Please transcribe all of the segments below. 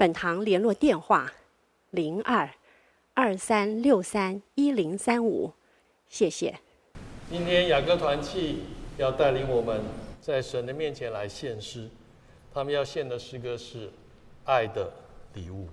本堂联络电话：零二二三六三一零三五，谢谢。今天雅歌团契要带领我们在神的面前来献诗，他们要献的诗歌是《爱的礼物》。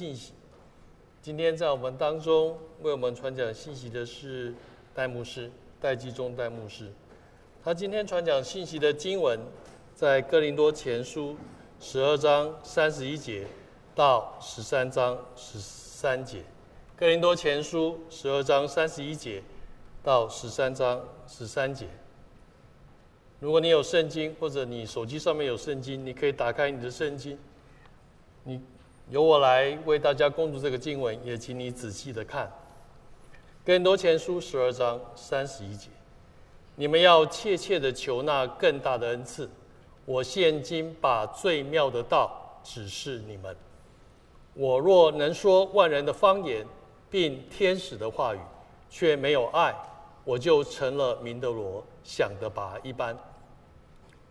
信息。今天在我们当中为我们传讲信息的是戴牧师，戴基忠戴牧师。他今天传讲信息的经文在哥林多前书十二章三十一节到十三章十三节。哥林多前书十二章三十一节到十三章十三节。如果你有圣经，或者你手机上面有圣经，你可以打开你的圣经。你由我来为大家恭读这个经文，也请你仔细的看。哥林多前书十二章三十一节，你们要切切的求那更大的恩赐。我现今把最妙的道指示你们。我若能说万人的方言，并天使的话语，却没有爱，我就成了明德罗响的鈸一般。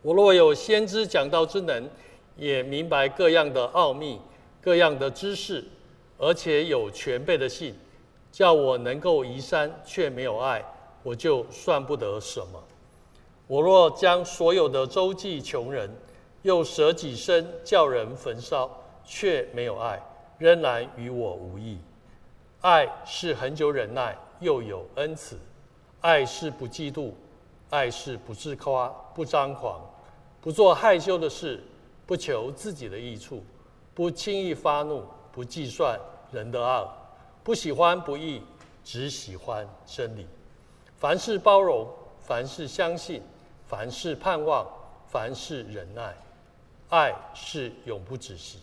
我若有先知讲道之能，也明白各样的奥秘、各样的知识，而且有全备的信，叫我能够移山，却没有爱，我就算不得什么。我若将所有的周济穷人，又舍己身叫人焚烧，却没有爱，仍然与我无异。爱是恒久忍耐，又有恩慈；爱是不嫉妒，爱是不自夸，不张狂，不做害羞的事。不求自己的益处，不轻易发怒，不计算人的恶，不喜欢不义，只喜欢真理。凡事包容，凡事相信，凡事盼望，凡事忍耐。爱是永不止息。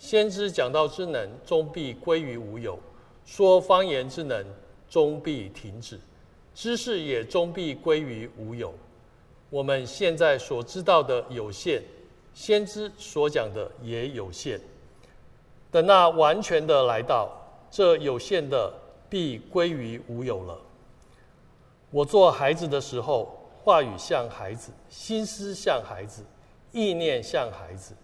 先知讲道之能，终必归于无有；说方言之能，终必停止；知识也终必归于无有。我们现在所知道的有限。先知所讲的也有限，等那完全的来到，这有限的必归于无有了。我做孩子的时候，话语像孩子，心思像孩子，意念像孩子；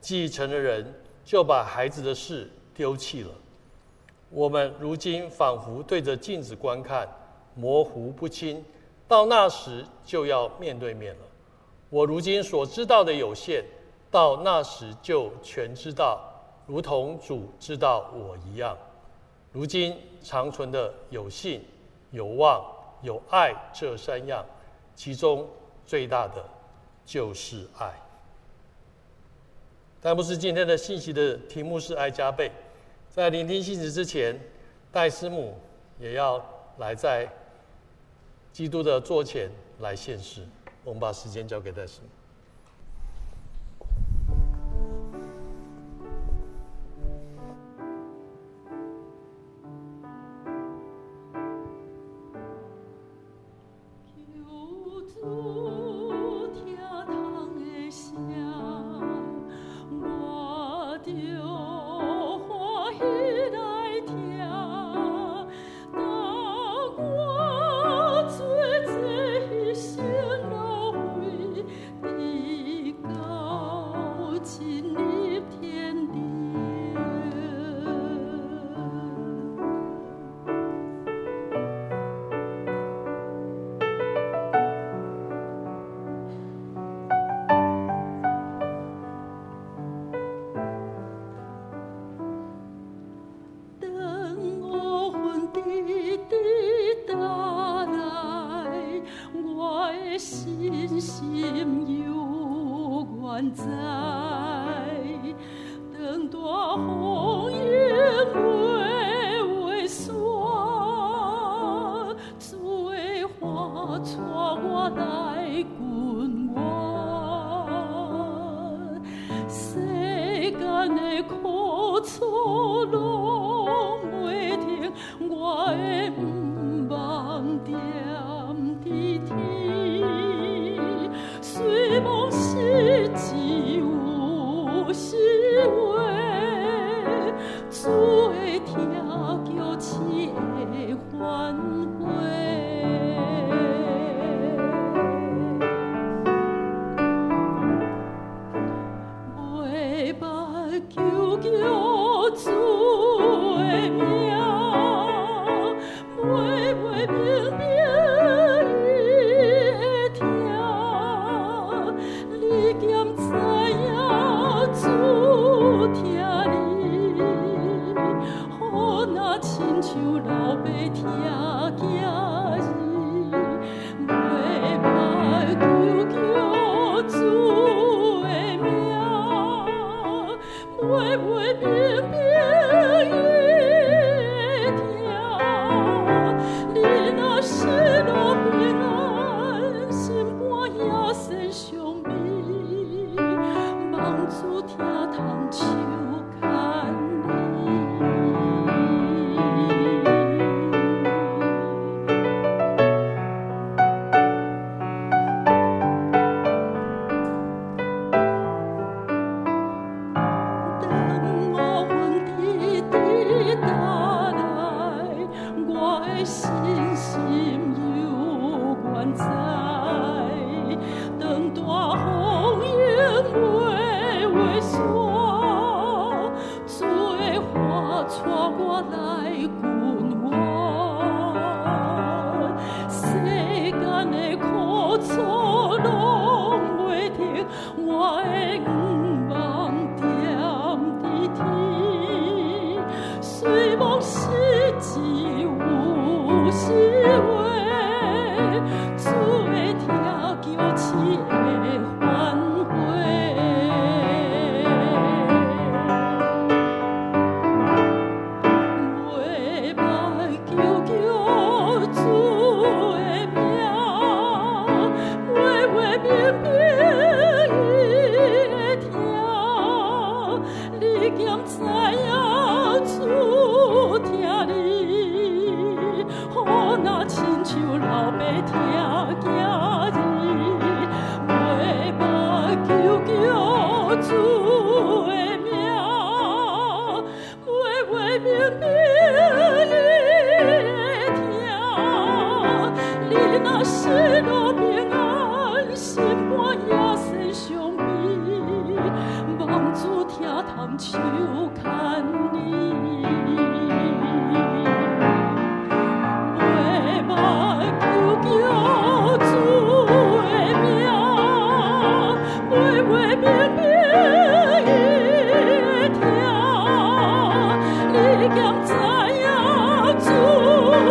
继承了人，就把孩子的事丢弃了。我们如今仿佛对着镜子观看，模糊不清，到那时就要面对面了。我如今所知道的有限。到那时就全知道，如同主知道我一样。如今长存的有信、有望、有爱这三样，其中最大的就是爱。但不是今天的信息的题目是爱加倍。在聆听信息之前，戴师母也要来在基督的座前来献诗。我们把时间交给戴师母。心有关在。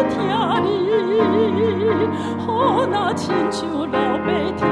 疼你，好那亲像老爸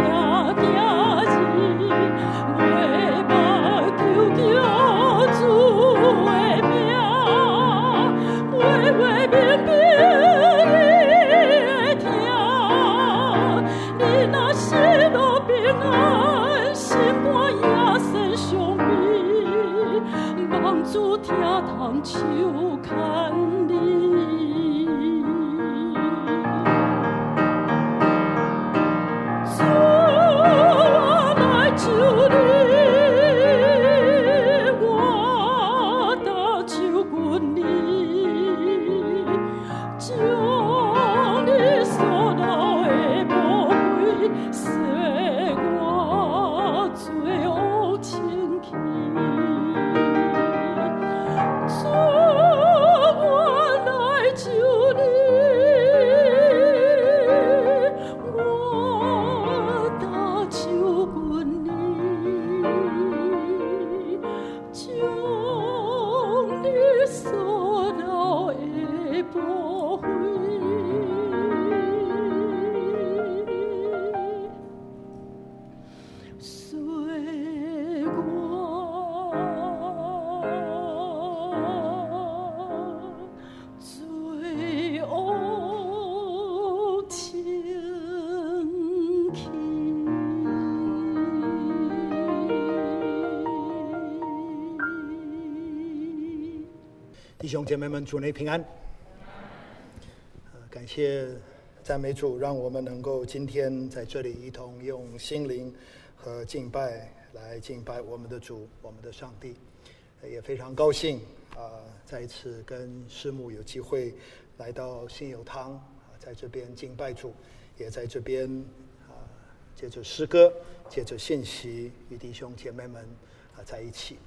姐妹们，主内平安。感谢赞美主，让我们能够今天在这里一同用心灵和敬拜来敬拜我们的主，我们的上帝。也非常高兴啊，再一次跟师母有机会来到信友堂啊，在这边敬拜主，也在这边啊，借着诗歌，借着信息，与弟兄姐妹们啊在一起。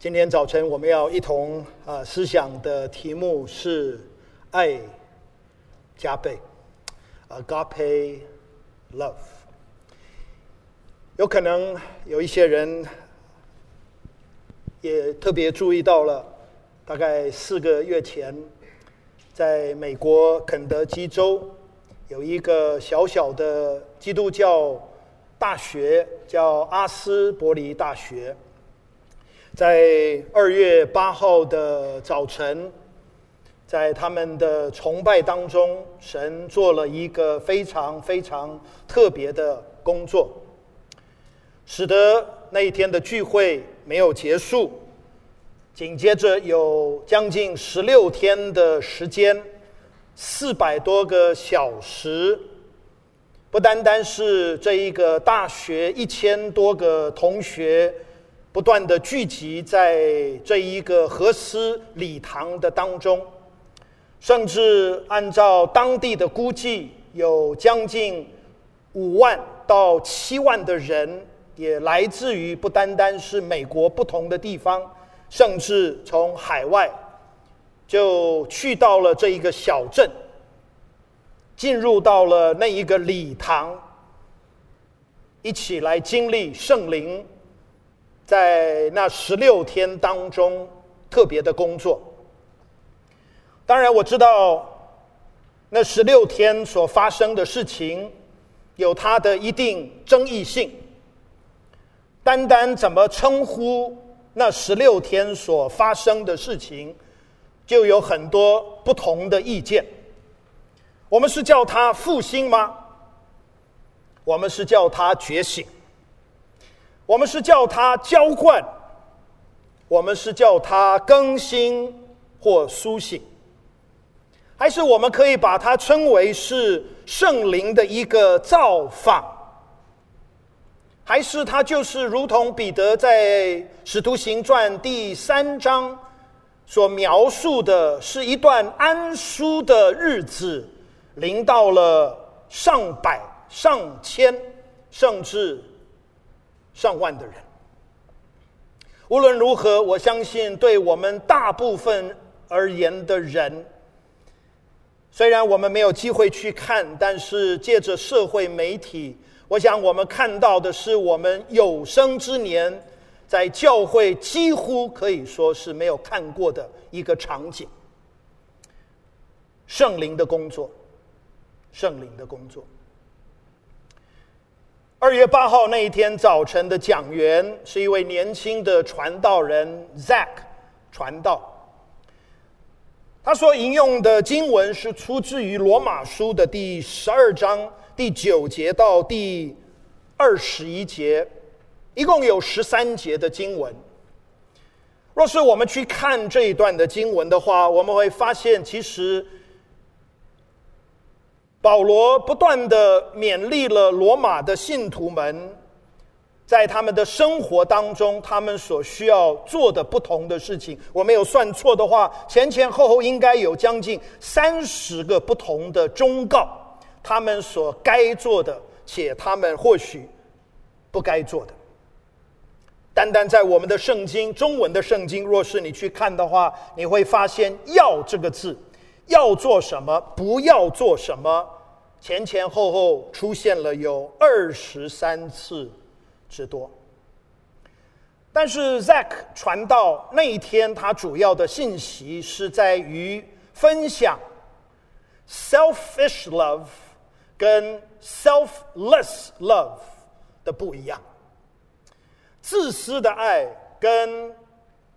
今天早晨我们要一同啊思想的题目是爱加倍，Agape Love。有可能有一些人也特别注意到了，大概四个月前，在美国肯德基州有一个小小的基督教大学，叫阿斯伯黎大学。在二月八号的早晨，在他们的崇拜当中，神做了一个非常非常特别的工作。使得那一天的聚会没有结束。紧接着有将近十六天的时间，四百多个小时，不单单是这一个大学一千多个同学不断的聚集在这一个和思礼堂的当中，甚至按照当地的估计，有将近五万到七万的人也来自于不单单是美国不同的地方。甚至从海外就去到了这一个小镇，进入到了那一个礼堂，一起来经历圣灵在那十六天当中特别的工作。当然，我知道那十六天所发生的事情有它的一定争议性，单单怎么称呼？那十六天所发生的事情，就有很多不同的意见。我们是叫它复兴吗？我们是叫它觉醒？我们是叫它浇灌？我们是叫它更新或苏醒？还是我们可以把它称为是圣灵的一个造访？还是它就是如同彼得在《使徒行传》第三章所描述的，是一段安舒的日子，临到了上百、上千，甚至上万的人。无论如何，我相信对我们大部分而言的人，虽然我们没有机会去看，但是借着社会媒体。我想，我们看到的是我们有生之年在教会几乎可以说是没有看过的一个场景。圣灵的工作，圣灵的工作。二月八号那一天早晨的讲员是一位年轻的传道人 Zack 传道，他所引用的经文是出自于罗马书的第十二章。第九节到第二十一节，一共有十三节的经文。若是我们去看这一段的经文的话，我们会发现，其实保罗不断的勉励了罗马的信徒们，在他们的生活当中，他们所需要做的不同的事情。我没有算错的话，前前后后应该有将近三十个不同的忠告。他们所该做的，且他们或许不该做的。单单在我们的圣经，中文的圣经，若是你去看的话，你会发现“要”这个字，要做什么，不要做什么，前前后后出现了有二十三次之多。但是 Zack 传道那一天，他主要的信息是在于分享 selfish love。跟 selfless love 的不一样，自私的爱跟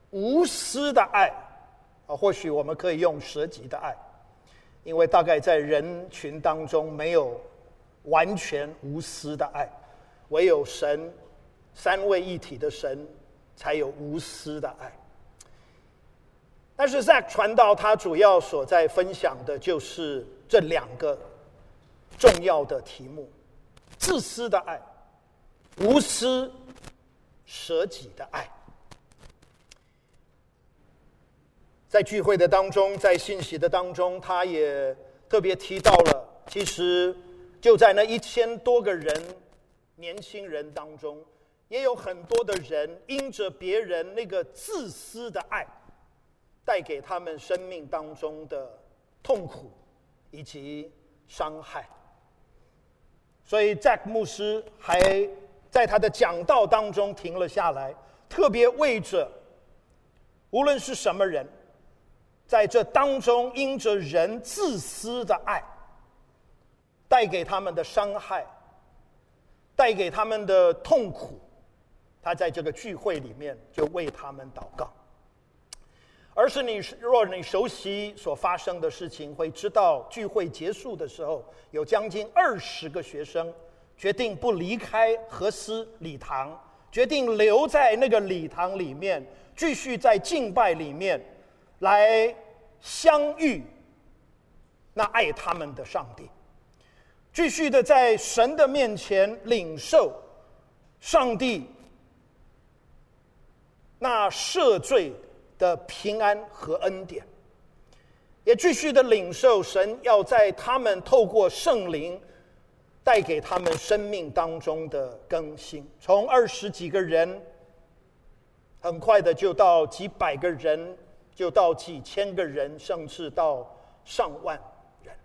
无私的爱啊，或许我们可以用舍己的爱，因为大概在人群当中没有完全无私的爱，唯有神三位一体的神才有无私的爱。但是 Zack 传道他主要所在分享的就是这两个。重要的题目：自私的爱，无私舍己的爱。在聚会的当中，在信息的当中，他也特别提到了，其实就在那一千多个人年轻人当中，也有很多的人因着别人那个自私的爱，带给他们生命当中的痛苦以及伤害。所以，Jack 牧师还在他的讲道当中停了下来，特别为着无论是什么人，在这当中因着人自私的爱带给他们的伤害，带给他们的痛苦，他在这个聚会里面就为他们祷告。而是你若你熟悉所发生的事情，会知道聚会结束的时候，有将近二十个学生决定不离开何斯礼堂，决定留在那个礼堂里面，继续在敬拜里面来相遇那爱他们的上帝，继续的在神的面前领受上帝那赦罪的平安和恩典，也继续的领受神要在他们透过圣灵。带给他们生命当中的更新，从二十几个人，很快的就到几百个人，就到几千个人，甚至到上万人。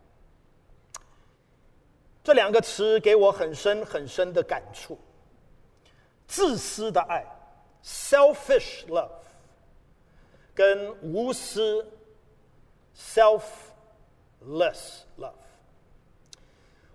这两个词给我很深很深的感触：自私的爱 （selfish love） 跟无私 （selfless love）。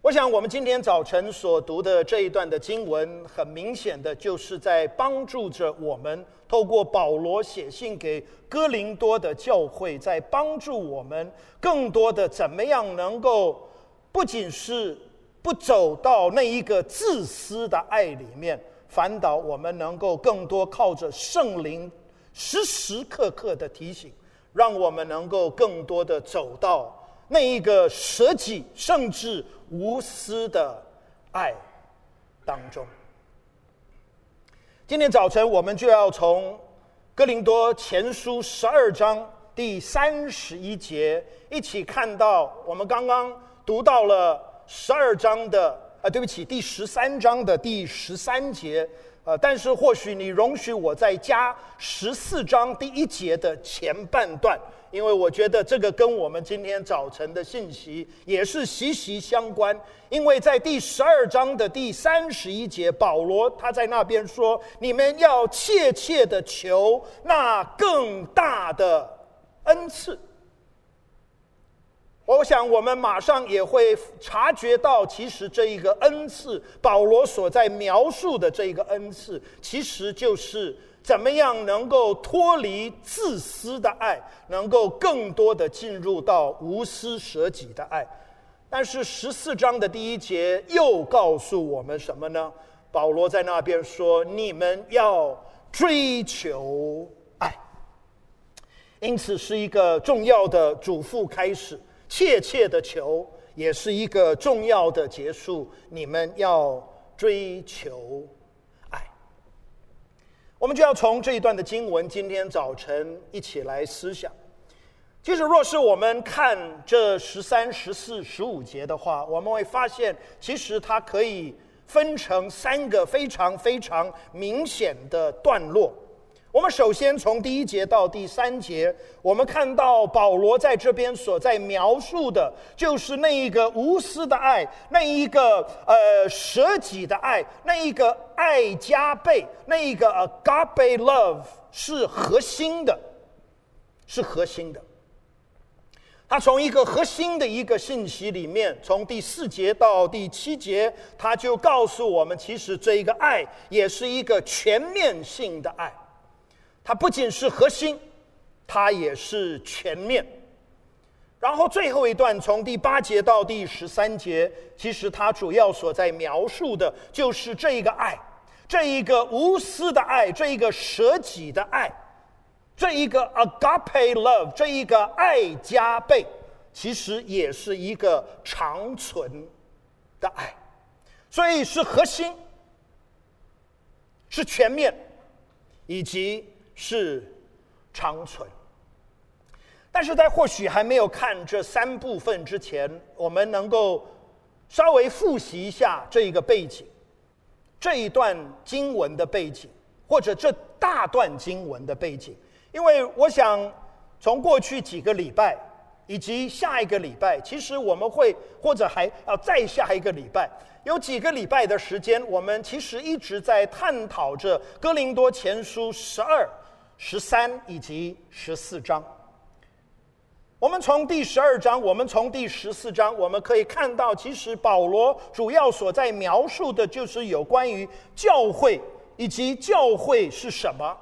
我想，我们今天早晨所读的这一段的经文，很明显的就是在帮助着我们，透过保罗写信给哥林多的教会，在帮助我们更多的怎么样能够，不仅是不走到那一个自私的爱里面，反倒我们能够更多靠着圣灵时时刻刻的提醒，让我们能够更多的走到。那一个舍己甚至无私的爱当中，今天早晨我们就要从哥林多前书十二章第三十一节一起看到，我们刚刚读到了十二章的啊，对不起，第十三章的第十三节，呃，但是或许你容许我再加十四章第一节的前半段。因为我觉得这个跟我们今天早晨的信息也是息息相关。因为在第十二章的第三十一节，保罗他在那边说：“你们要切切的求那更大的恩赐。”我想我们马上也会察觉到，其实这一个恩赐，保罗所在描述的这一个恩赐，其实就是。怎么样能够脱离自私的爱，能够更多的进入到无私舍己的爱？但是十四章的第一节又告诉我们什么呢？保罗在那边说：“你们要追求爱。”因此是一个重要的嘱咐开始，切切的求，也是一个重要的结束。你们要追求。我们就要从这一段的经文，今天早晨一起来思想。其实，若是我们看这十三、十四、十五节的话，我们会发现，其实它可以分成三个非常非常明显的段落。我们首先从第一节到第三节，我们看到保罗在这边所在描述的，就是那一个无私的爱，那一个呃舍己的爱，那一个爱加倍，那一个 agape love 是核心的，是核心的。他从一个核心的一个信息里面，从第四节到第七节，他就告诉我们，其实这一个爱也是一个全面性的爱。它不仅是核心，它也是全面。然后最后一段从第八节到第十三节，其实它主要所在描述的就是这一个爱，这一个无私的爱，这一个舍己的爱，这一个 agape love，这一个爱加倍，其实也是一个长存的爱，所以是核心，是全面，以及。是长存，但是在或许还没有看这三部分之前，我们能够稍微复习一下这一个背景，这一段经文的背景，或者这大段经文的背景，因为我想从过去几个礼拜以及下一个礼拜，其实我们会或者还要再下一个礼拜。有几个礼拜的时间，我们其实一直在探讨着《哥林多前书》十二、十三以及十四章。我们从第十二章，我们从第十四章，我们可以看到，其实保罗主要所在描述的就是有关于教会以及教会是什么。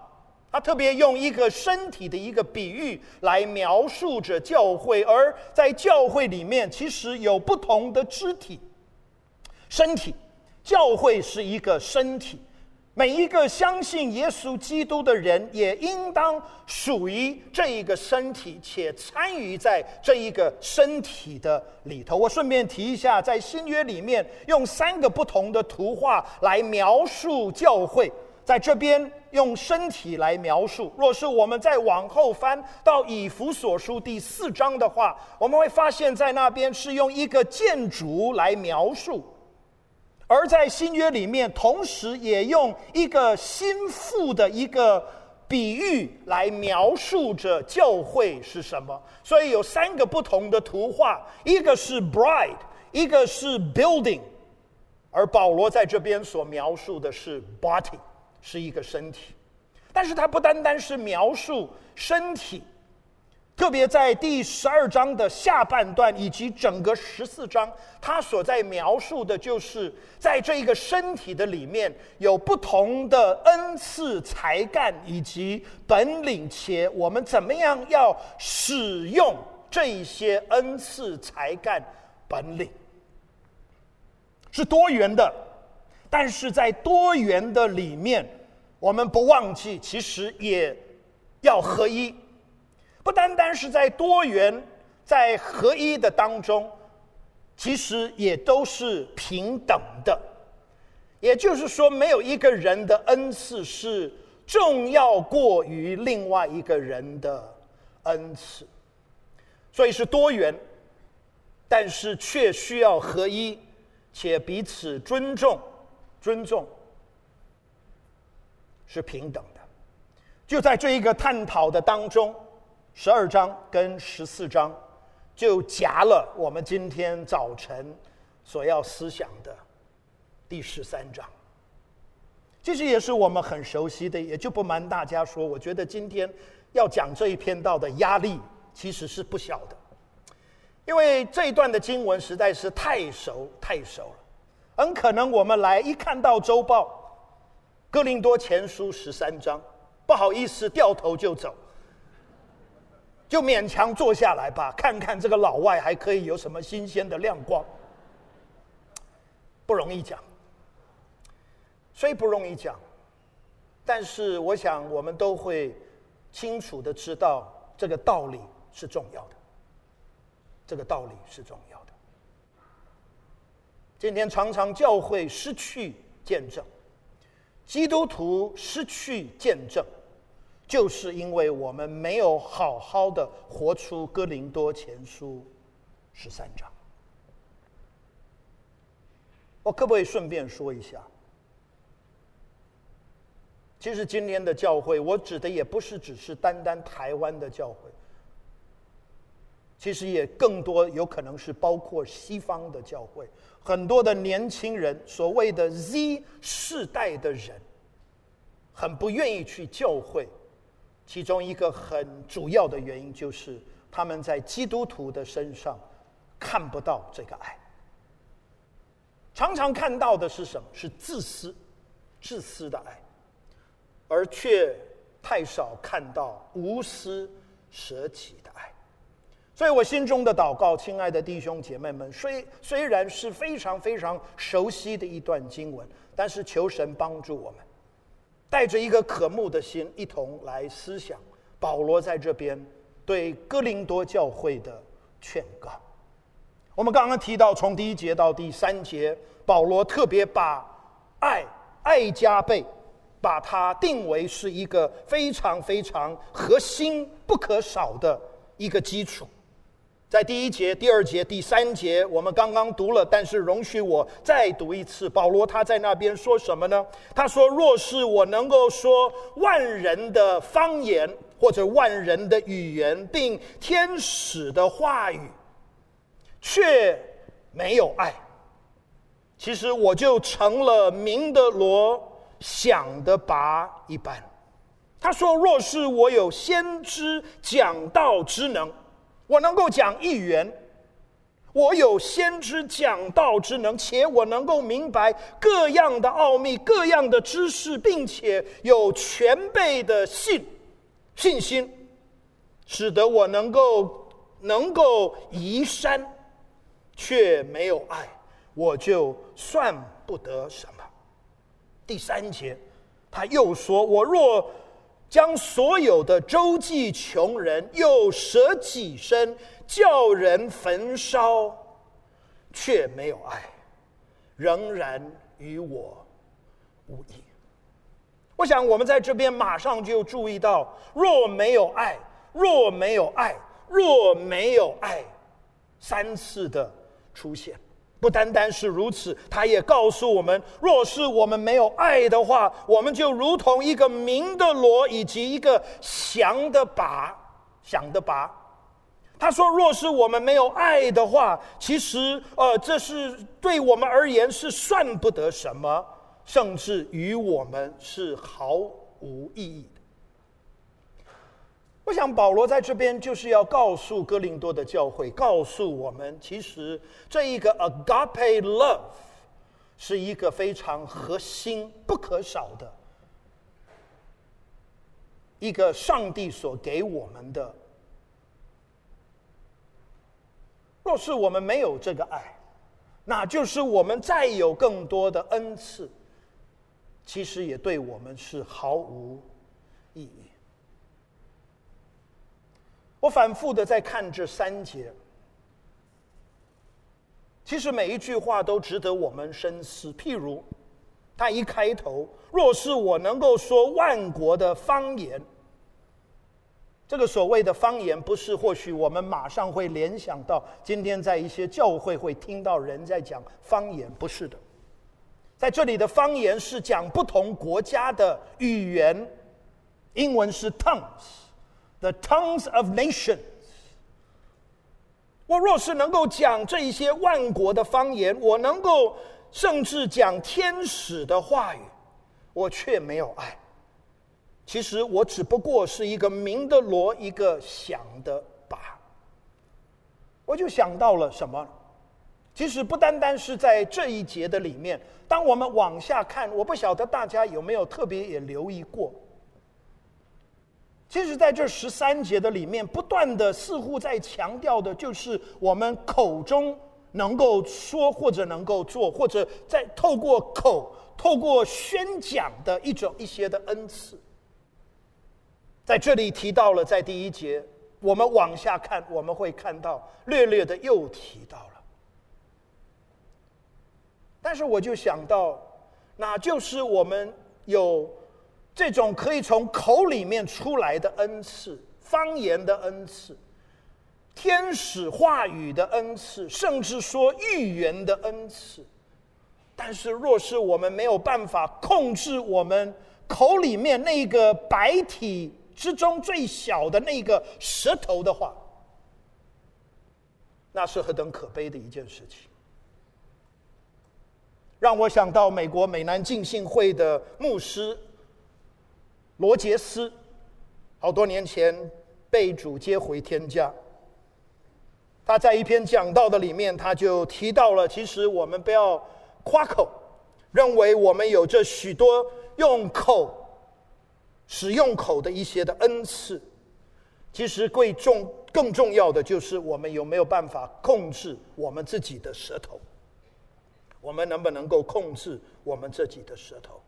他特别用一个身体的一个比喻来描述着教会，而在教会里面，其实有不同的肢体。身体教会是一个身体。每一个相信耶稣基督的人，也应当属于这一个身体，且参与在这一个身体的里头。我顺便提一下，在新约里面，用三个不同的图画来描述教会，在这边用身体来描述。若是我们再往后翻到以弗所书第四章的话，我们会发现，在那边是用一个建筑来描述。而在新约里面，同时也用一个新妇的一个比喻来描述着教会是什么。所以有三个不同的图画，一个是 bride，一个是 building，而保罗在这边所描述的是 body，是一个身体。但是它不单单是描述身体。特别在第十二章的下半段，以及整个十四章，他所在描述的就是在这一个身体的里面有不同的恩赐、才干以及本领，且我们怎么样要使用这一些恩赐、才干、本领，是多元的。但是在多元的里面，我们不忘记，其实也要合一。不单单是在多元、在合一的当中，其实也都是平等的。也就是说，没有一个人的恩赐是重要过于另外一个人的恩赐，所以是多元，但是却需要合一，且彼此尊重。尊重是平等的。就在这一个探讨的当中。十二章跟十四章，就夹了我们今天早晨所要思想的第十三章。其实也是我们很熟悉的，也就不瞒大家说，我觉得今天要讲这一篇道的压力其实是不小的，因为这一段的经文实在是太熟太熟了。很可能我们来一看到周报，《哥林多前书》十三章，不好意思掉头就走。就勉强坐下来吧，看看这个老外还可以有什么新鲜的亮光。不容易讲，虽不容易讲，但是我想我们都会清楚的知道这个道理是重要的。这个道理是重要的。今天常常教会失去见证，基督徒失去见证。就是因为我们没有好好的活出哥林多前书十三章。我可不可以顺便说一下？其实今天的教会，我指的也不是只是单单台湾的教会，其实也更多有可能是包括西方的教会，很多的年轻人，所谓的 Z 世代的人，很不愿意去教会。其中一个很主要的原因，就是他们在基督徒的身上看不到这个爱。常常看到的是什么？是自私、自私的爱，而却太少看到无私舍己的爱。所以我心中的祷告，亲爱的弟兄姐妹们，虽虽然是非常非常熟悉的一段经文，但是求神帮助我们。带着一个渴慕的心，一同来思想保罗在这边对哥林多教会的劝告。我们刚刚提到，从第一节到第三节，保罗特别把爱爱加倍，把它定为是一个非常非常核心不可少的一个基础。在第一节、第二节、第三节，我们刚刚读了，但是容许我再读一次。保罗他在那边说什么呢？他说：“若是我能够说万人的方言，或者万人的语言，并天使的话语，却没有爱，其实我就成了明的罗，响的拔一般。”他说：“若是我有先知讲道之能。”我能够讲预言，我有先知讲道之能，且我能够明白各样的奥秘、各样的知识，并且有全备的信信心，使得我能够能够移山，却没有爱，我就算不得什么。第三节，他又说：“我若将所有的周济穷人，又舍己身，叫人焚烧，却没有爱，仍然与我无异。”我想，我们在这边马上就注意到：若没有爱，若没有爱，若没有爱，三次的出现。不单单是如此，他也告诉我们：若是我们没有爱的话，我们就如同一个明的锣以及一个响的拔，响的拔。他说：若是我们没有爱的话，其实呃，这是对我们而言是算不得什么。甚至与我们是毫无意义的。我想保罗在这边就是要告诉哥林多的教会，告诉我们，其实这一个 agape love 是一个非常核心、不可少的一个上帝所给我们的。若是我们没有这个爱，那就是我们再有更多的恩赐。其实也对我们是毫无意义。我反复的在看这三节，其实每一句话都值得我们深思。譬如，他一开头，若是我能够说万国的方言，这个所谓的方言，不是或许我们马上会联想到今天在一些教会会听到人在讲方言，不是的。在这里的方言是讲不同国家的语言，英文是 TONGS The tongues of nations。我若是能够讲这一些万国的方言，我能够甚至讲天使的话语，我却没有爱。其实我只不过是一个明的锣，一个响的鈸。我就想到了什么？其实不单单是在这一节的里面，当我们往下看，我不晓得大家有没有特别也留意过。其实在这十三节的里面，不断的似乎在强调的就是我们口中能够说或者能够做，或者在透过口、透过宣讲的一种一些的恩赐。在这里提到了，在第一节，我们往下看，我们会看到略略的又提到了。但是我就想到，那就是我们有这种可以从口里面出来的恩赐，方言的恩赐，天使话语的恩赐，甚至说预言的恩赐。但是，若是我们没有办法控制我们口里面那个白体之中最小的那个舌头的话，那是何等可悲的一件事情。让我想到美国美南浸信会的牧师罗杰斯，好多年前被主接回天家。他在一篇讲道的里面，他就提到了，其实我们不要夸口，认为我们有着许多用口、使用口的一些的恩赐。其实贵重、更重要的就是我们有没有办法控制我们自己的舌头。我们能不能够控制我们自己的舌头？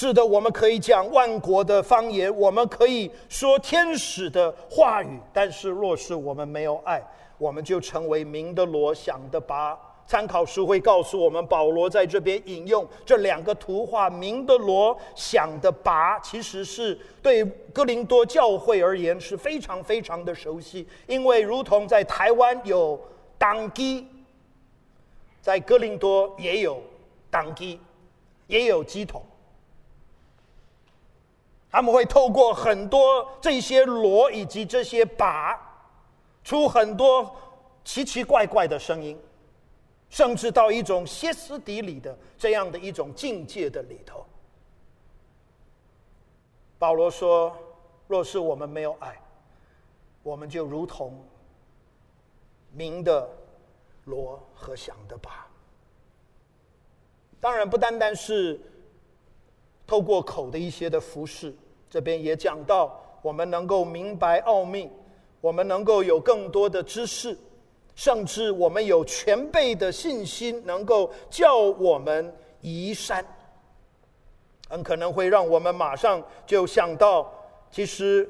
是的，我们可以讲万国的方言，我们可以说天使的话语，但是若是我们没有爱，我们就成为鸣的锣、响的拔。参考书会告诉我们，保罗在这边引用这两个图画，鸣的锣、响的拔，其实是对哥林多教会而言是非常非常的熟悉，因为如同在台湾有党机。在哥林多也有党机，也有乩童，他们会透过很多这些锣以及这些把，出很多奇奇怪怪的声音，甚至到一种歇斯底里的这样的一种境界的里头。保罗说：“若是我们没有爱，我们就如同鸣的。”锣和响的把。当然不单单是透过口的一些的服饰，这边也讲到我们能够明白奥秘，我们能够有更多的知识，甚至我们有全备的信心，能够叫我们移山，很可能会让我们马上就想到，其实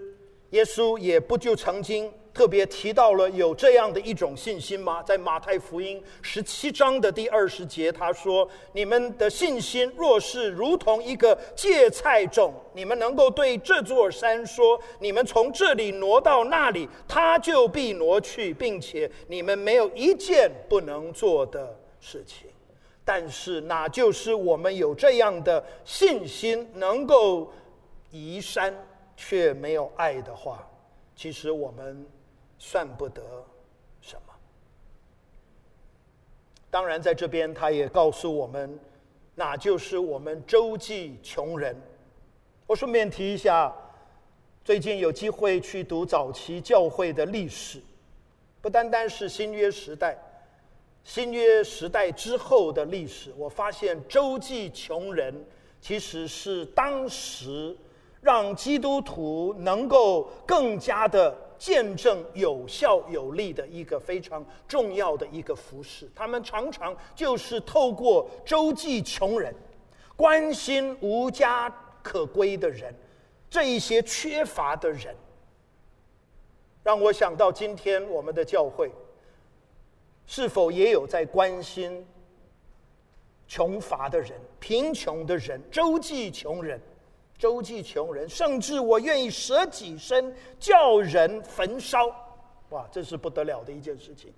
耶稣也不就曾经。特别提到了有这样的一种信心吗？在马太福音十七章的第二十节，他说：“你们的信心若是如同一个芥菜种，你们能够对这座山说：‘你们从这里挪到那里，它就必挪去，并且你们没有一件不能做的事情。’但是，那就是我们有这样的信心，能够移山，却没有爱的话，其实我们。”算不得什么。当然，在这边他也告诉我们，那就是我们周济穷人。我顺便提一下，最近有机会去读早期教会的历史，不单单是新约时代，新约时代之后的历史，我发现周济穷人其实是当时让基督徒能够更加的。见证有效有力的一个非常重要的一个服事，他们常常就是透过周济穷人，关心无家可归的人，这一些缺乏的人，让我想到今天我们的教会，是否也有在关心穷乏的人、贫穷的人、周济穷人？周济穷人，甚至我愿意舍己身叫人焚烧，哇，这是不得了的一件事情。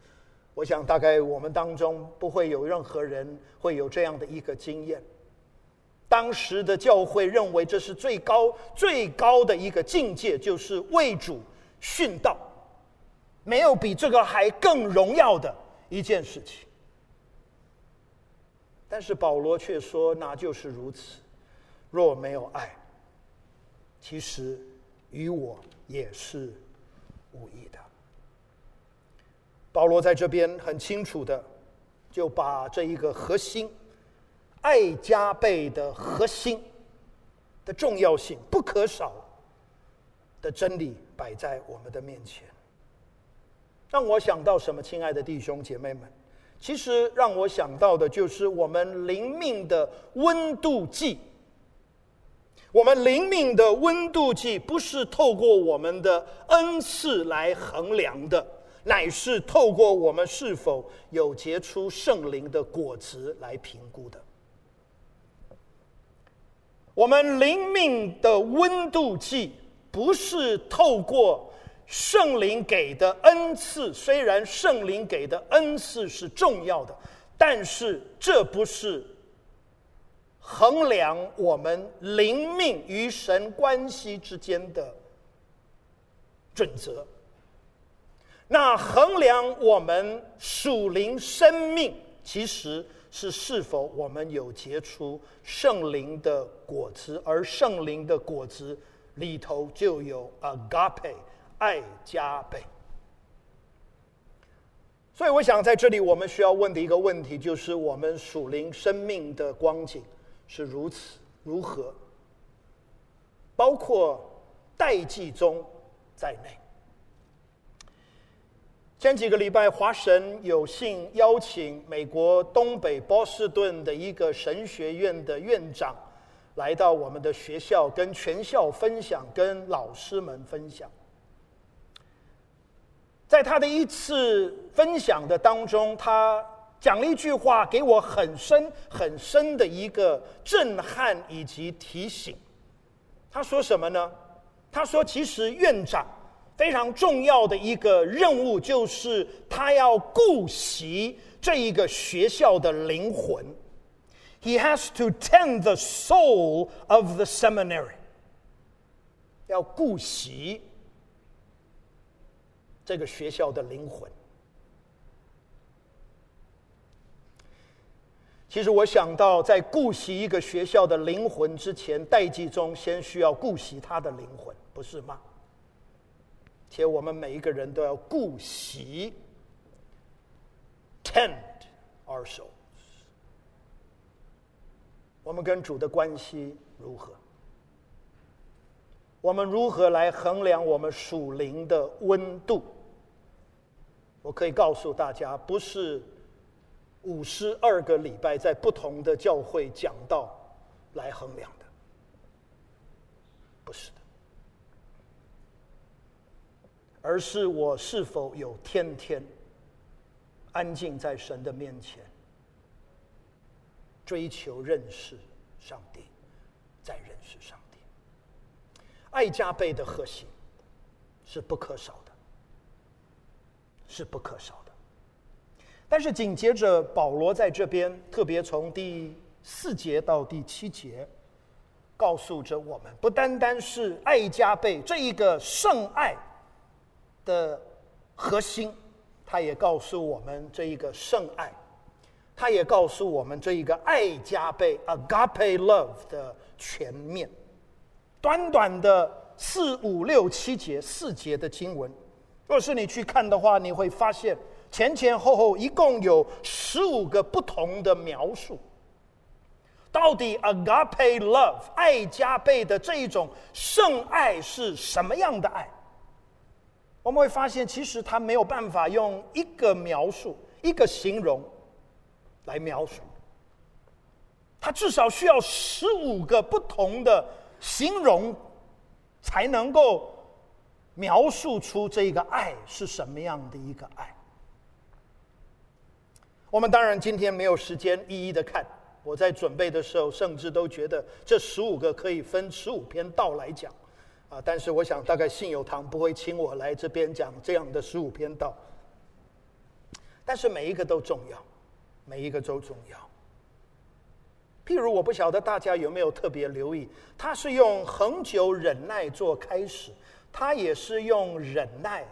我想，大概我们当中不会有任何人会有这样的一个经验。当时的教会认为这是最高最高的一个境界，就是为主殉道，没有比这个还更荣耀的一件事情。但是保罗却说，那就是如此，若没有爱。其实与我也是无益的。保罗在这边很清楚的就把这一个核心，爱加倍的核心的重要性、不可少的真理摆在我们的面前，让我想到什么？亲爱的弟兄姐妹们，其实让我想到的就是我们灵命的温度计。我们灵命的温度计不是透过我们的恩赐来衡量的，乃是透过我们是否有结出圣灵的果子来评估的。我们灵命的温度计不是透过圣灵给的恩赐，虽然圣灵给的恩赐是重要的，但是这不是。衡量我们灵命与神关系之间的准则，那衡量我们属灵生命，其实是是否我们有结出圣灵的果子，而圣灵的果子里头就有 agape 爱加倍。所以，我想在这里我们需要问的一个问题，就是我们属灵生命的光景。是如此，如何？包括戴季宗在内。前几个礼拜，华神有幸邀请美国东北波士顿的一个神学院的院长来到我们的学校，跟全校分享，跟老师们分享。在他的一次分享的当中，他。讲了一句话，给我很深很深的一个震撼以及提醒。他说什么呢？他说：“其实院长非常重要的一个任务，就是他要顾惜这一个学校的灵魂。He has to tend the soul of the seminary。要顾惜这个学校的灵魂。”其实我想到，在顾惜一个学校的灵魂之前，戴季中先需要顾惜他的灵魂，不是吗？且我们每一个人都要顾惜，tend our souls。我们跟主的关系如何？我们如何来衡量我们属灵的温度？我可以告诉大家，不是五十二个礼拜在不同的教会讲道来衡量的，不是的，而是我是否有天天安静在神的面前，追求认识上帝，再认识上帝。爱加倍的核心是不可少的。是不可少的，但是紧接着保罗在这边特别从第四节到第七节，告诉着我们，不单单是爱加倍这一个圣爱的核心，他也告诉我们这一个圣爱，他也告诉我们这一个爱加倍 （agape love） 的全面。短短的四五六七节四节的经文。若是你去看的话，你会发现前前后后一共有十五个不同的描述。到底 agape love 爱加倍的这一种圣爱是什么样的爱？我们会发现，其实他没有办法用一个描述、一个形容来描述，他至少需要十五个不同的形容才能够。描述出这个爱是什么样的一个爱？我们当然今天没有时间一一的看。我在准备的时候，甚至都觉得这十五个可以分十五篇道来讲，啊！但是我想，大概信友堂不会请我来这边讲这样的十五篇道。但是每一个都重要，每一个都重要。譬如，我不晓得大家有没有特别留意，他是用恒久忍耐做开始。他也是用忍耐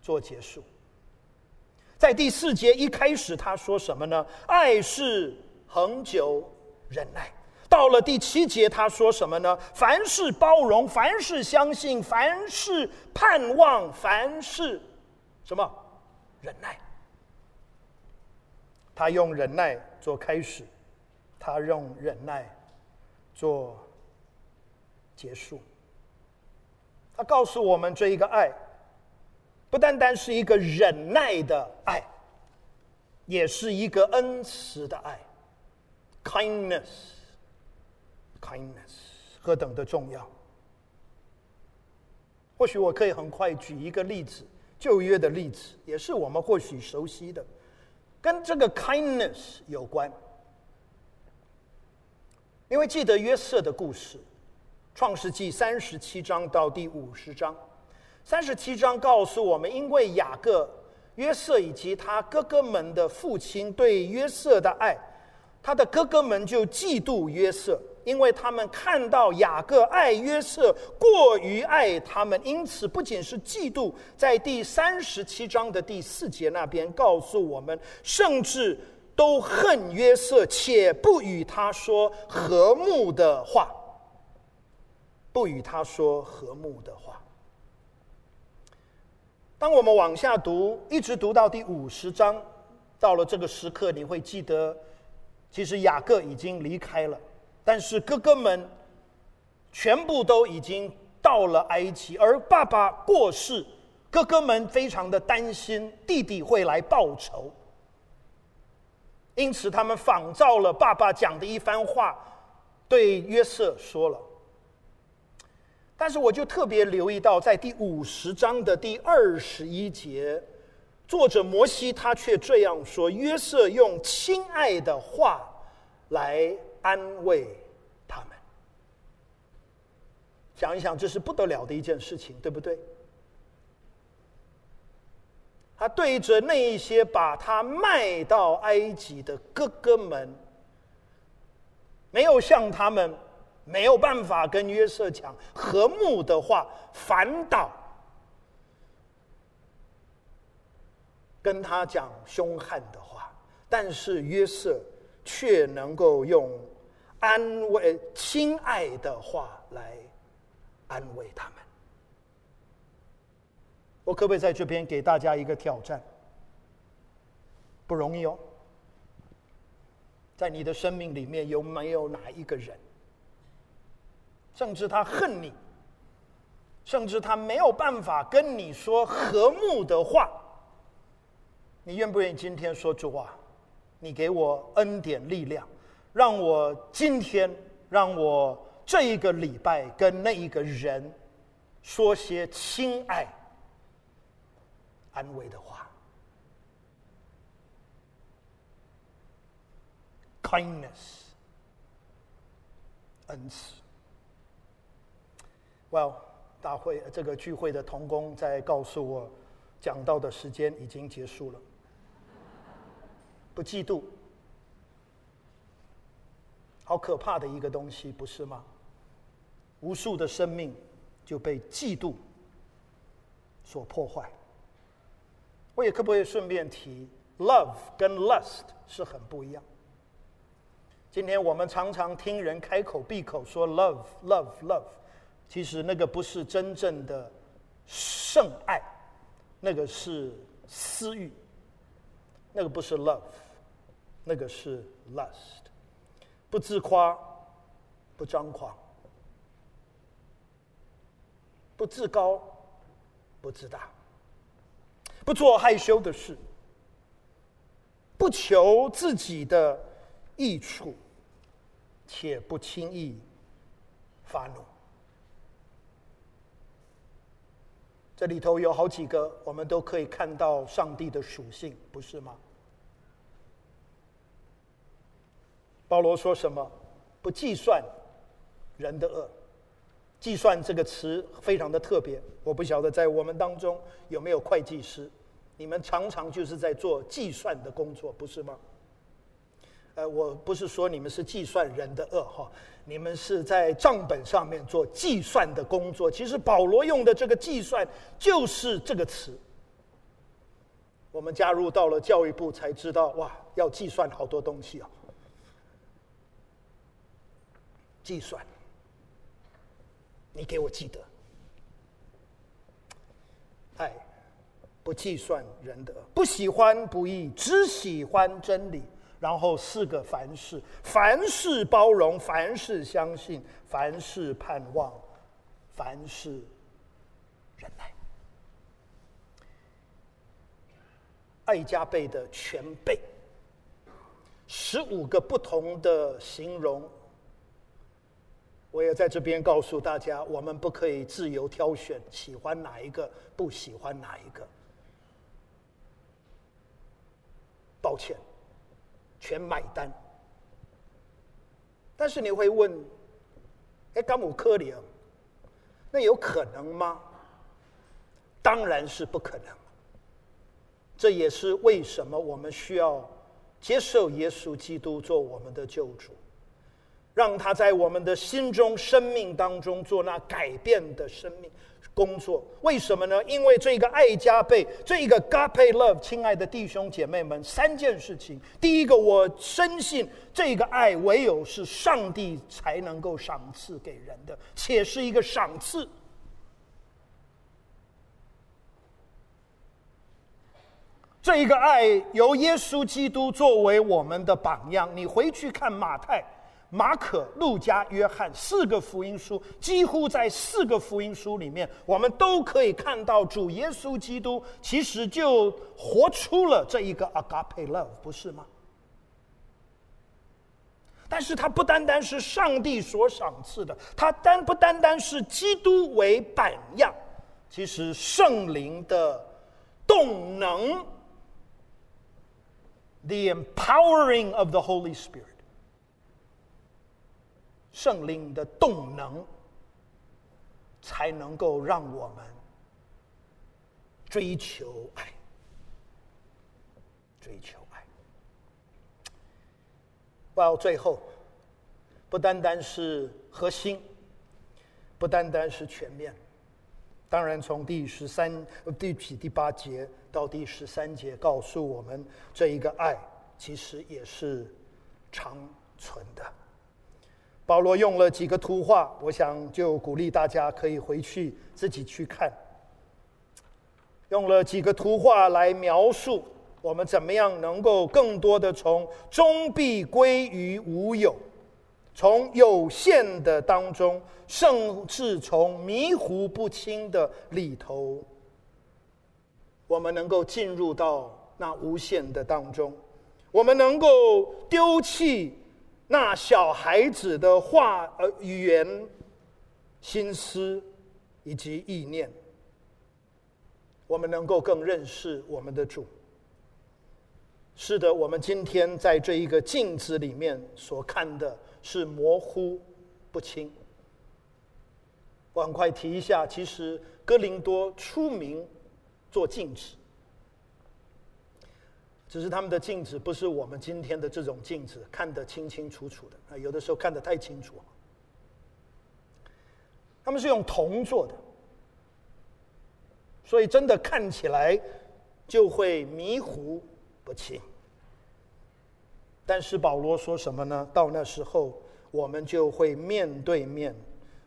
做结束。在第四节一开始，他说什么呢？爱是恒久忍耐。到了第七节，他说什么呢？凡事包容，凡事相信，凡事盼望，凡事什么？忍耐。他用忍耐做开始，他用忍耐做结束。他告诉我们，这一个爱，不单单是一个忍耐的爱，也是一个恩慈的爱，kindness，kindness，何等的重要！或许我可以很快举一个例子，旧约的例子，也是我们或许熟悉的，跟这个 kindness 有关。因为记得约瑟的故事。创世纪三十七章到第五十章，三十七章告诉我们，因为雅各、约瑟以及他哥哥们的父亲对约瑟的爱，他的哥哥们就嫉妒约瑟，因为他们看到雅各爱约瑟过于爱他们，因此不仅是嫉妒，在第三十七章的第四节那边告诉我们，甚至都恨约瑟，且不与他说和睦的话。不与他说和睦的话。当我们往下读，一直读到第五十章，到了这个时刻，你会记得，其实雅各已经离开了，但是哥哥们全部都已经到了埃及，而爸爸过世，哥哥们非常的担心弟弟会来报仇，因此他们仿照了爸爸讲的一番话，对约瑟说了。但是我就特别留意到，在第五十章的第二十一节，作者摩西他却这样说：约瑟用亲爱的话来安慰他们。想一想，这是不得了的一件事情，对不对？他对着那一些把他卖到埃及的哥哥们，没有向他们。没有办法跟约瑟讲和睦的话，反倒跟他讲凶悍的话。但是约瑟却能够用安慰、亲爱的话来安慰他们。我可不可以在这边给大家一个挑战？不容易哦。在你的生命里面，有没有哪一个人？甚至他恨你，甚至他没有办法跟你说和睦的话，你愿不愿意今天说主啊，你给我恩典力量，让我今天，让我这一个礼拜跟那一个人说些亲爱、安慰的话，kindness，恩慈。Well，大会这个聚会的同工在告诉我，讲到的时间已经结束了。不嫉妒，好可怕的一个东西，不是吗？无数的生命就被嫉妒所破坏。我也可不可以顺便提，love 跟 lust 是很不一样。今天我们常常听人开口闭口说 love love love，其实那个不是真正的圣爱，那个是私欲，那个不是 love。那个是 lust，不自夸，不张狂，不自高，不自大，不做害羞的事，不求自己的益处，且不轻易发怒。这里头有好几个，我们都可以看到上帝的属性，不是吗？保罗说什么？不计算人的恶。计算这个词非常的特别。我不晓得在我们当中有没有会计师，你们常常就是在做计算的工作，不是吗？呃，我不是说你们是计算人的恶哈，你们是在账本上面做计算的工作。其实保罗用的这个计算就是这个词。我们加入到了教育部才知道，哇，要计算好多东西啊。计算，你给我记得，爱，不计算人的，不喜欢不义，只喜欢真理。然后四个凡事，凡事包容，凡事相信，凡事盼望，凡事忍耐。爱加倍的全备，十五个不同的形容。我也在这边告诉大家，我们不可以自由挑选，喜欢哪一个，不喜欢哪一个。抱歉，全买单。但是你会问，哎，甘姆科里，那有可能吗？当然是不可能。这也是为什么我们需要接受耶稣基督做我们的救主。让他在我们的心中、生命当中做那改变的生命工作。为什么呢？因为这个爱加倍，这一个 agape love，亲爱的弟兄姐妹们，三件事情。第一个，我深信这个爱唯有是上帝才能够赏赐给人的，且是一个赏赐。这一个爱由耶稣基督作为我们的榜样。你回去看马太。马可、路加、约翰四个福音书，几乎在四个福音书里面，我们都可以看到主耶稣基督其实就活出了这一个 agape love，不是吗？但是它不单单是上帝所赏赐的，它单不单单是基督为榜样，其实圣灵的动能，the empowering of the Holy Spirit。圣灵的动能，才能够让我们追求爱，追求爱。到最后，不单单是核心，不单单是全面。当然，从第十三、第几、第八节到第十三节，告诉我们这一个爱其实也是长存的。保罗用了几个图画，我想就鼓励大家可以回去自己去看。用了几个图画来描述我们怎么样能够更多的从终必归于无有，从有限的当中，甚至从迷糊不清的里头，我们能够进入到那无限的当中，我们能够丢弃那小孩子的话、呃语言、心思以及意念，我们能够更认识我们的主。是的，我们今天在这一个镜子里面所看的是模糊不清。我很快提一下，其实哥林多出名做镜子，只是他们的镜子不是我们今天的这种镜子，看得清清楚楚的啊，有的时候看得太清楚。他们是用铜做的，所以真的看起来就会迷糊不清，但是保罗说什么呢？到那时候，我们就会面对面。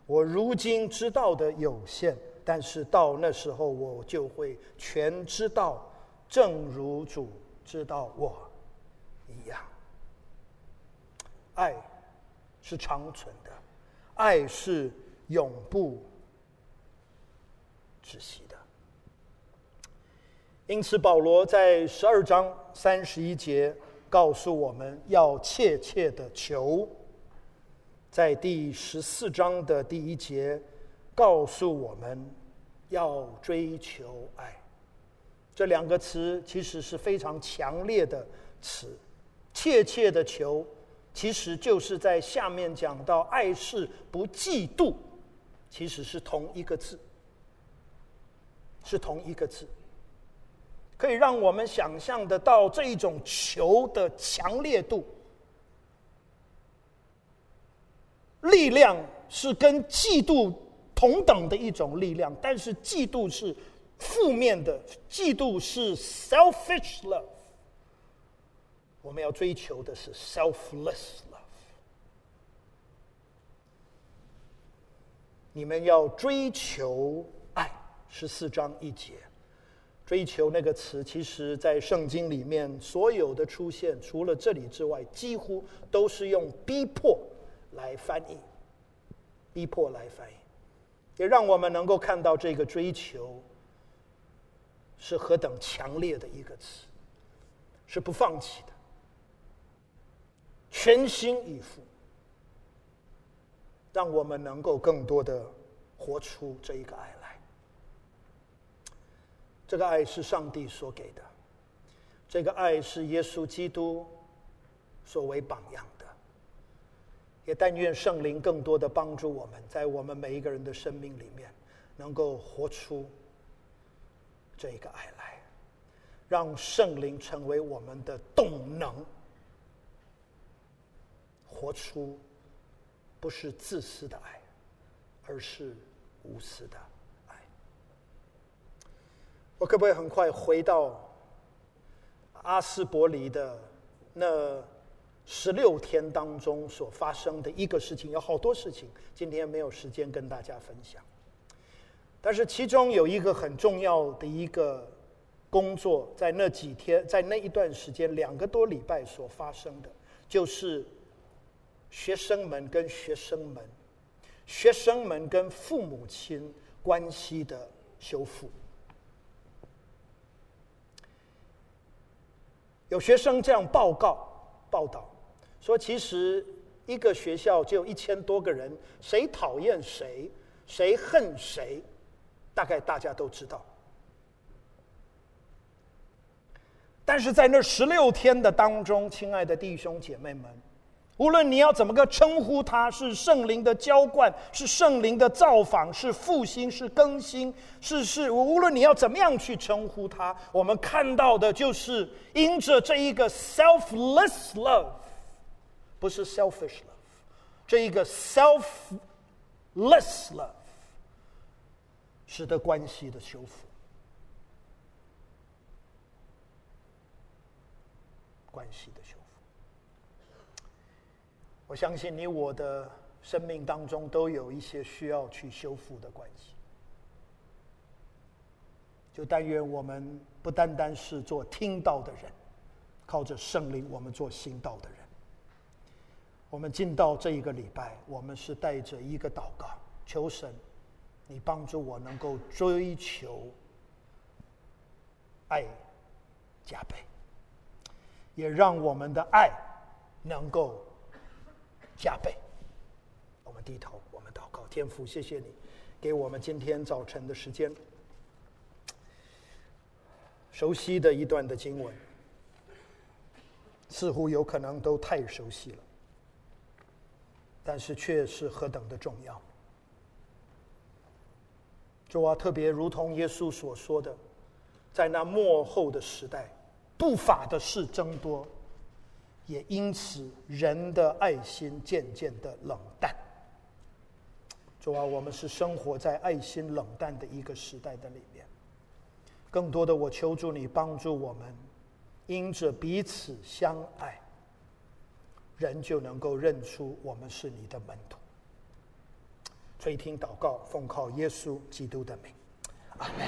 我如今知道的有限，但是到那时候，我就会全知道，正如主知道我一样。爱是长存的，爱是永不止息的。因此，保罗在十二章三十一节告诉我们要切切的求，在第十四章的第一节告诉我们要追求爱。这两个词其实是非常强烈的词，切切的求，其实就是在下面讲到爱是不嫉妒，其实是同一个字，是同一个字。可以让我们想象得到这一种求的强烈度，力量是跟嫉妒同等的一种力量，但是嫉妒是负面的，嫉妒是 selfish love。我们要追求的是 selfless love。你们要追求爱，十四章一节。追求那个词，其实在圣经里面所有的出现，除了这里之外，几乎都是用逼迫来翻译，逼迫来翻译，也让我们能够看到这个追求是何等强烈的一个词，是不放弃的，全心以赴，让我们能够更多的活出这一个爱来。这个爱是上帝所给的，这个爱是耶稣基督所为榜样的。也但愿圣灵更多的帮助我们，在我们每一个人的生命里面，能够活出这个爱来，让圣灵成为我们的动能，活出不是自私的爱，而是无私的爱。我可不可以很快回到阿斯伯里的那十六天当中所发生的一个事情？有好多事情，今天没有时间跟大家分享。但是其中有一个很重要的一个工作，在那几天，在那一段时间两个多礼拜所发生的，就是学生们跟学生们、学生们跟父母亲关系的修复。有学生这样报告报道说，其实一个学校就一千多个人，谁讨厌谁，谁恨谁，大概大家都知道。但是在那十六天的当中，亲爱的弟兄姐妹们。无论你要怎么个称呼他，是圣灵的浇灌，是圣灵的造访，是复兴，是更新，是是。无论你要怎么样去称呼他，我们看到的就是因着这一个 selfless love，不是 selfish love，这一个 selfless love，使得关系的修复，关系的修复。我相信你我的生命当中都有一些需要去修复的关系，就但愿我们不单单是做听到的人，靠着圣灵，我们做行道的人。我们进到这一个礼拜，我们是带着一个祷告，求神，你帮助我能够追求爱，加倍，也让我们的爱能够加倍。我们低头，我们祷告，天父，谢谢你给我们今天早晨的时间。熟悉的一段的经文，似乎有可能都太熟悉了，但是却是何等的重要。主啊，特别如同耶稣所说的，在那末后的时代，不法的事增多，也因此人的爱心渐渐的冷淡。主啊，我们是生活在爱心冷淡的一个时代的里面。更多的，我求助你帮助我们，因着彼此相爱，人就能够认出我们是你的门徒。垂听祷告，奉靠耶稣基督的名，阿门。